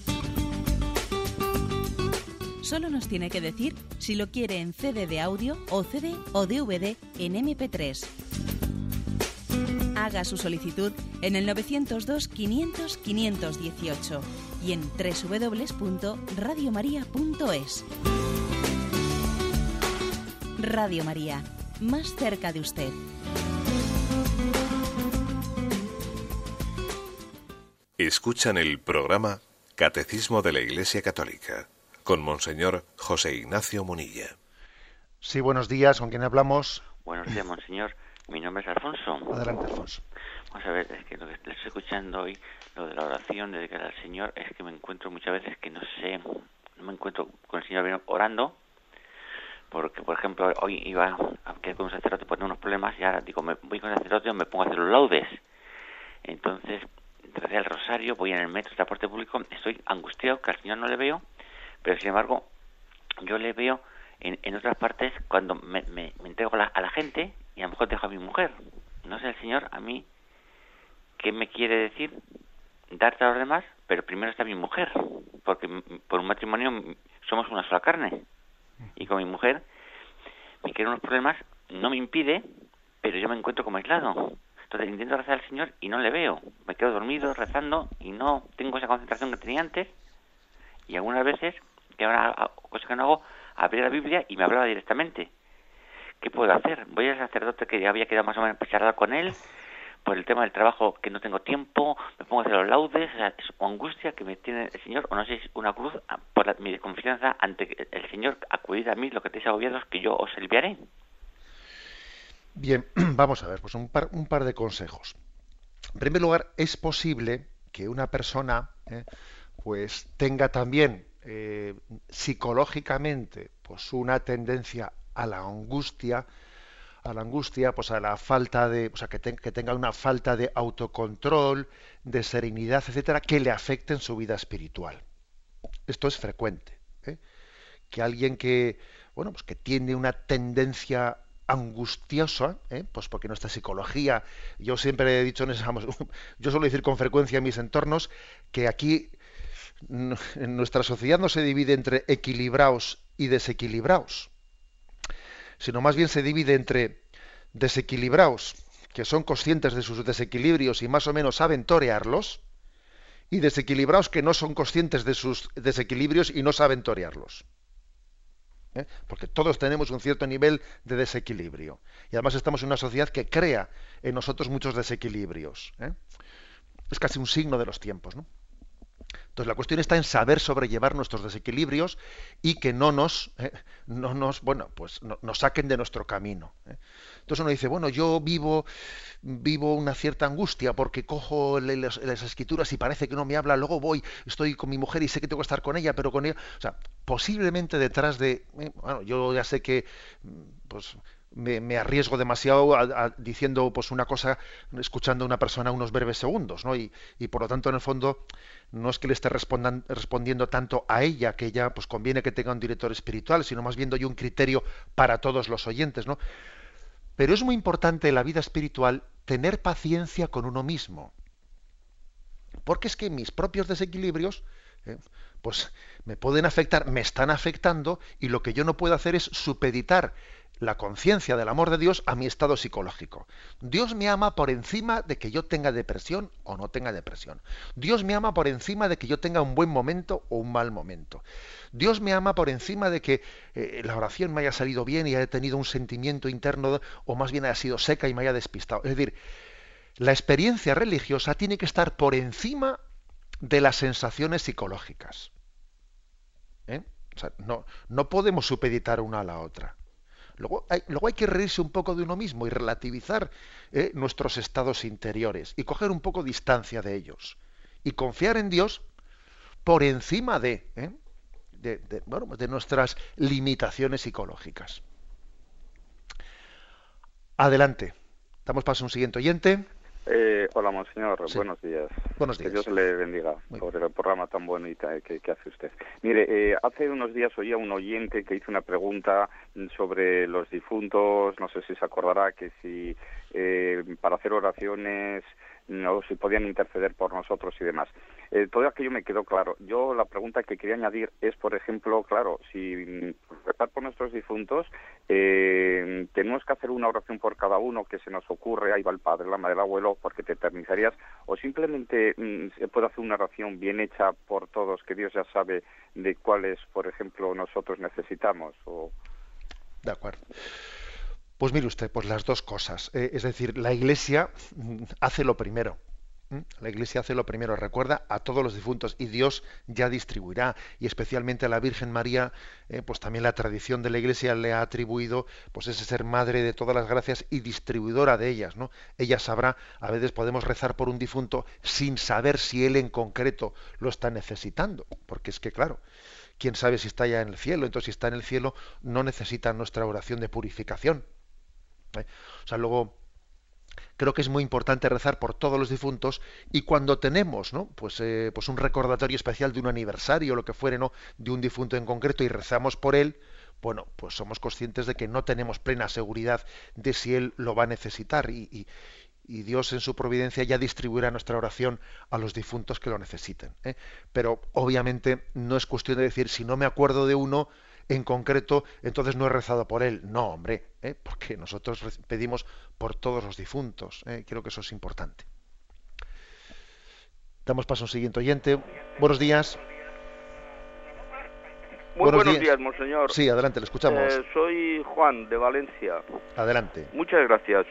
Solo nos tiene que decir si lo quiere en CD de audio o CD o DVD en MP3. Haga su solicitud en el 902 500 518 y en www.radiomaria.es. Radio María, más cerca de usted. Escuchan el programa Catecismo de la Iglesia Católica con Monseñor José Ignacio Munilla. Sí, buenos días, ¿con quién hablamos? Buenos días, Monseñor. Mi nombre es Alfonso. Adelante, Alfonso. Vamos a ver, es que lo que estoy escuchando hoy, lo de la oración, dedicar al Señor, es que me encuentro muchas veces que no sé, no me encuentro con el Señor orando, porque, por ejemplo, hoy iba a quedar con un sacerdote por unos problemas y ahora digo, me voy con el sacerdote o me pongo a hacer los laudes. Entonces, desde el rosario, voy en el metro, transporte público, estoy angustiado que al Señor no le veo pero sin embargo, yo le veo en, en otras partes cuando me, me, entrego a la, a la, gente y a lo mejor dejo a mi mujer. No sé el Señor a mí qué me quiere decir darte a los demás, pero primero está mi mujer, porque por un matrimonio somos una sola carne. Y con mi mujer me quiero unos problemas, no me impide, pero yo me encuentro como aislado. Entonces intento rezar al Señor y no le veo. Me quedo dormido rezando y no tengo esa concentración que tenía antes. Y algunas veces que ahora cosa que no hago, abrir la Biblia y me hablaba directamente. ¿Qué puedo hacer? Voy al sacerdote que ya había quedado más o menos charlar con él por el tema del trabajo que no tengo tiempo, me pongo a hacer los laudes, es angustia que me tiene el Señor, o no sé una cruz ah, por mi confianza ante el Señor, acudid a mí, lo que estéis agobiados, que yo os enviaré. Bien, vamos a ver, pues un par, un par de consejos. En primer lugar, es posible que una persona eh, pues tenga también eh, psicológicamente pues una tendencia a la angustia a la angustia pues a la falta de o sea que, que tenga una falta de autocontrol de serenidad etcétera que le afecte en su vida espiritual esto es frecuente ¿eh? que alguien que bueno pues que tiene una tendencia angustiosa, ¿eh? pues porque nuestra psicología, yo siempre he dicho, en yo suelo decir con frecuencia en mis entornos que aquí en nuestra sociedad no se divide entre equilibrados y desequilibrados, sino más bien se divide entre desequilibrados, que son conscientes de sus desequilibrios y más o menos saben torearlos, y desequilibrados que no son conscientes de sus desequilibrios y no saben torearlos. ¿eh? Porque todos tenemos un cierto nivel de desequilibrio. Y además estamos en una sociedad que crea en nosotros muchos desequilibrios. ¿eh? Es casi un signo de los tiempos. ¿no? Entonces la cuestión está en saber sobrellevar nuestros desequilibrios y que no nos, eh, no nos, bueno, pues no, nos saquen de nuestro camino. Eh. Entonces uno dice, bueno, yo vivo, vivo una cierta angustia porque cojo las, escrituras y parece que no me habla, luego voy, estoy con mi mujer y sé que tengo que estar con ella, pero con ella, o sea, posiblemente detrás de, eh, bueno, yo ya sé que, pues me, arriesgo demasiado diciendo pues una cosa, escuchando a una persona unos breves segundos, ¿no? Y, y, por lo tanto, en el fondo, no es que le esté respondiendo tanto a ella, que ella pues conviene que tenga un director espiritual, sino más bien doy un criterio para todos los oyentes, ¿no? Pero es muy importante en la vida espiritual tener paciencia con uno mismo. Porque es que mis propios desequilibrios, ¿eh? pues me pueden afectar, me están afectando, y lo que yo no puedo hacer es supeditar la conciencia del amor de Dios a mi estado psicológico. Dios me ama por encima de que yo tenga depresión o no tenga depresión. Dios me ama por encima de que yo tenga un buen momento o un mal momento. Dios me ama por encima de que eh, la oración me haya salido bien y haya tenido un sentimiento interno o más bien haya sido seca y me haya despistado. Es decir, la experiencia religiosa tiene que estar por encima de las sensaciones psicológicas. ¿Eh? no, no podemos supeditar una a la otra. Luego hay, luego hay que reírse un poco de uno mismo y relativizar eh, nuestros estados interiores y coger un poco distancia de ellos y confiar en Dios por encima de, ¿eh? de, de nuestras limitaciones psicológicas. Adelante. Damos paso a un siguiente oyente. Eh, hola, monseñor. Buenos días. Buenos días. Que Dios le bendiga por el programa tan bonito que, que hace usted. Mire, eh, hace unos días oía un oyente que hizo una pregunta sobre los difuntos. No sé si se acordará que si eh, para hacer oraciones no si podían interceder por nosotros y demás. Eh, todo aquello me quedó claro. Yo la pregunta que quería añadir es, por ejemplo, claro, si rezar por nuestros difuntos, eh, tenemos que hacer una oración por cada uno que se nos ocurre, ahí va el padre, la madre, el abuelo, porque te eternizarías, o simplemente mm, se puede hacer una oración bien hecha por todos, que Dios ya sabe de cuáles, por ejemplo, nosotros necesitamos. O... De acuerdo. Pues mire usted, pues las dos cosas. Eh, es decir, la Iglesia mm, hace lo primero. La Iglesia hace lo primero, recuerda a todos los difuntos y Dios ya distribuirá y especialmente a la Virgen María, eh, pues también la tradición de la Iglesia le ha atribuido pues ese ser madre de todas las gracias y distribuidora de ellas, ¿no? Ella sabrá, a veces podemos rezar por un difunto sin saber si él en concreto lo está necesitando, porque es que claro, quién sabe si está ya en el cielo, entonces si está en el cielo no necesita nuestra oración de purificación. ¿Eh? O sea, luego creo que es muy importante rezar por todos los difuntos y cuando tenemos ¿no? pues, eh, pues un recordatorio especial de un aniversario o lo que fuere ¿no? de un difunto en concreto y rezamos por él bueno pues somos conscientes de que no tenemos plena seguridad de si él lo va a necesitar y, Dios en su providencia ya distribuirá nuestra oración a los difuntos que lo necesiten ¿eh? pero obviamente no es cuestión de decir si no me acuerdo de uno en concreto, entonces no he rezado por él. No, hombre, ¿eh? porque nosotros pedimos por todos los difuntos. ¿eh? Creo que eso es importante. Damos paso a un siguiente oyente. Buenos días. Muy buenos, días. monseñor. Sí, adelante, le escuchamos. Eh, soy Juan, de Valencia. Adelante. Muchas gracias.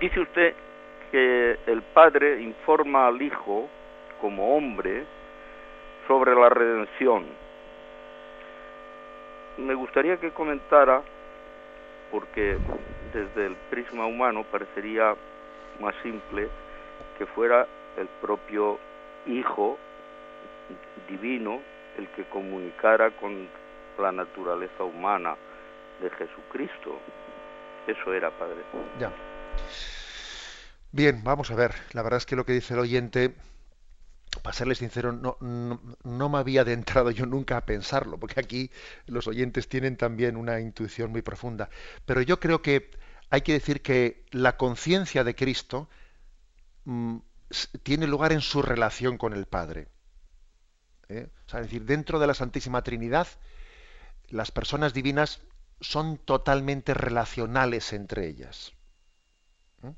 dice usted que el padre informa al hijo, como hombre, sobre la redención me gustaría que comentara, porque desde el prisma humano parecería más simple que fuera el propio Hijo divino el que comunicara con la naturaleza humana de Jesucristo. Eso era, Padre. Ya. Bien, vamos a ver. La verdad es que lo que dice el oyente para serles sincero, no, no, me había adentrado yo nunca a pensarlo, porque aquí los oyentes tienen también una intuición muy profunda. Pero yo creo que hay que decir que la conciencia de Cristo mm, tiene lugar en su relación con el Padre. ¿eh? es decir, dentro de la Santísima Trinidad, las personas divinas son totalmente relacionales entre ellas. ¿eh?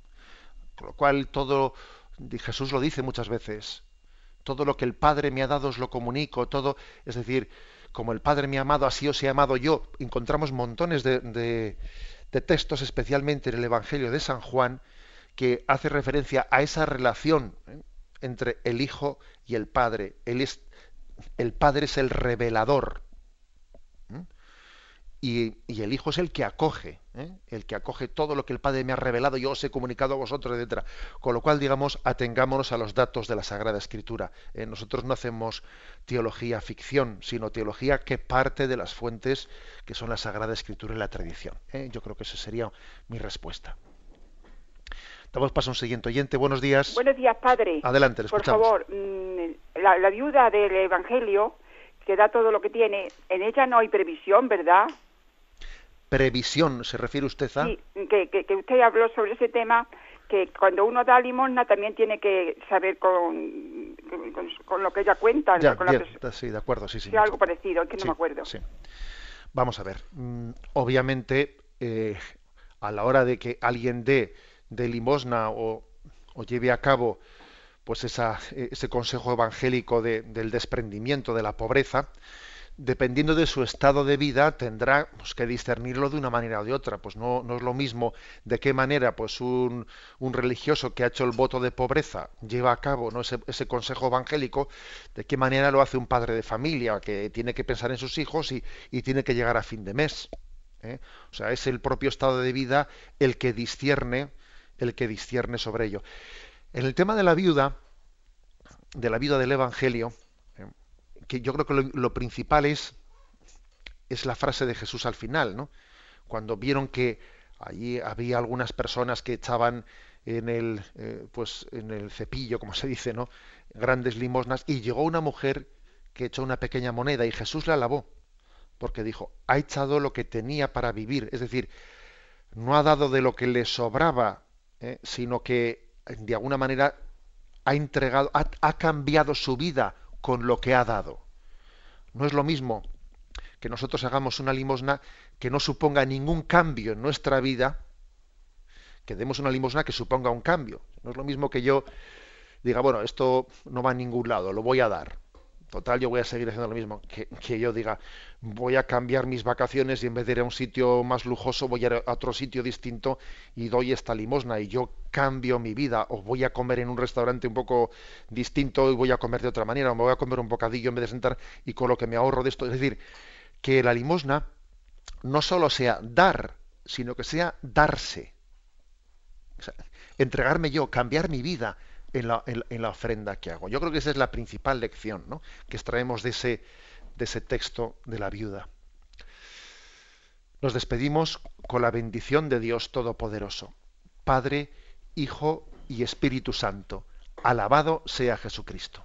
Con lo cual todo, Jesús lo dice muchas veces, todo lo que el Padre me ha dado os lo comunico, todo, es decir, como el Padre me ha amado, así os he amado yo. Encontramos montones de, textos, especialmente en el Evangelio de San Juan, que hace referencia a esa relación ¿eh? entre el Hijo y el Padre. es, el Padre es el revelador y, el Hijo es el que acoge, ¿eh? el que acoge todo lo que el Padre me ha revelado, yo os he comunicado a vosotros, etcétera. Con lo cual, digamos, atengámonos a los datos de la Sagrada Escritura. ¿eh? nosotros no hacemos teología ficción, sino teología que parte de las fuentes que son la Sagrada Escritura y la tradición. ¿eh? Yo creo que esa sería mi respuesta. Damos paso a un siguiente oyente. Buenos días. Buenos días, padre. Adelante, le Por favor, mm, la, la viuda del Evangelio que da todo lo que tiene, en ella no hay previsión, ¿verdad? Previsión, ¿se refiere usted a? Sí, que, que, usted habló sobre ese tema, que cuando uno da limosna también tiene que saber con, con, lo que ella cuenta. Ya, sí, de acuerdo, sí, sí. sí algo parecido, es que no me acuerdo. Sí. Vamos a ver, mm, obviamente, eh, a la hora de que alguien dé de limosna o, o lleve a cabo pues esa, ese consejo evangélico de, del desprendimiento de la pobreza, dependiendo de su estado de vida, tendrá pues, que discernirlo de una manera o de otra. Pues no, no es lo mismo de qué manera pues un, un, religioso que ha hecho el voto de pobreza lleva a cabo ¿no? ese, consejo evangélico, de qué manera lo hace un padre de familia que tiene que pensar en sus hijos y, y tiene que llegar a fin de mes. ¿eh? O sea, es el propio estado de vida el que discierne, el que discierne sobre ello. En el tema de la viuda, de la viuda del Evangelio, que yo creo que lo, principal es, es la frase de Jesús al final, ¿no? Cuando vieron que allí había algunas personas que echaban en el, eh, pues en el cepillo, como se dice, ¿no? Grandes limosnas, y llegó una mujer que echó una pequeña moneda y Jesús la alabó, porque dijo, ha echado lo que tenía para vivir, es decir, no ha dado de lo que le sobraba, ¿eh? sino que de alguna manera ha entregado, ha cambiado su vida con lo que ha dado. No es lo mismo que nosotros hagamos una limosna que no suponga ningún cambio en nuestra vida, que demos una limosna que suponga un cambio. No es lo mismo que yo diga, bueno, esto no va a ningún lado, lo voy a dar. Total, yo voy a seguir haciendo lo mismo. Que, yo diga, voy a cambiar mis vacaciones y en vez de ir a un sitio más lujoso, voy a ir a otro sitio distinto y doy esta limosna y yo cambio mi vida. O voy a comer en un restaurante un poco distinto y voy a comer de otra manera. O me voy a comer un bocadillo en vez de sentar y con lo que me ahorro de esto. Es decir, que la limosna no solo sea dar, sino que sea darse. Entregarme yo, cambiar mi vida en la, en, la, ofrenda que hago. Yo creo que esa es la principal lección ¿no? que extraemos de ese, de ese texto de la viuda. Nos despedimos con la bendición de Dios Todopoderoso, Padre, Hijo y Espíritu Santo. Alabado sea Jesucristo.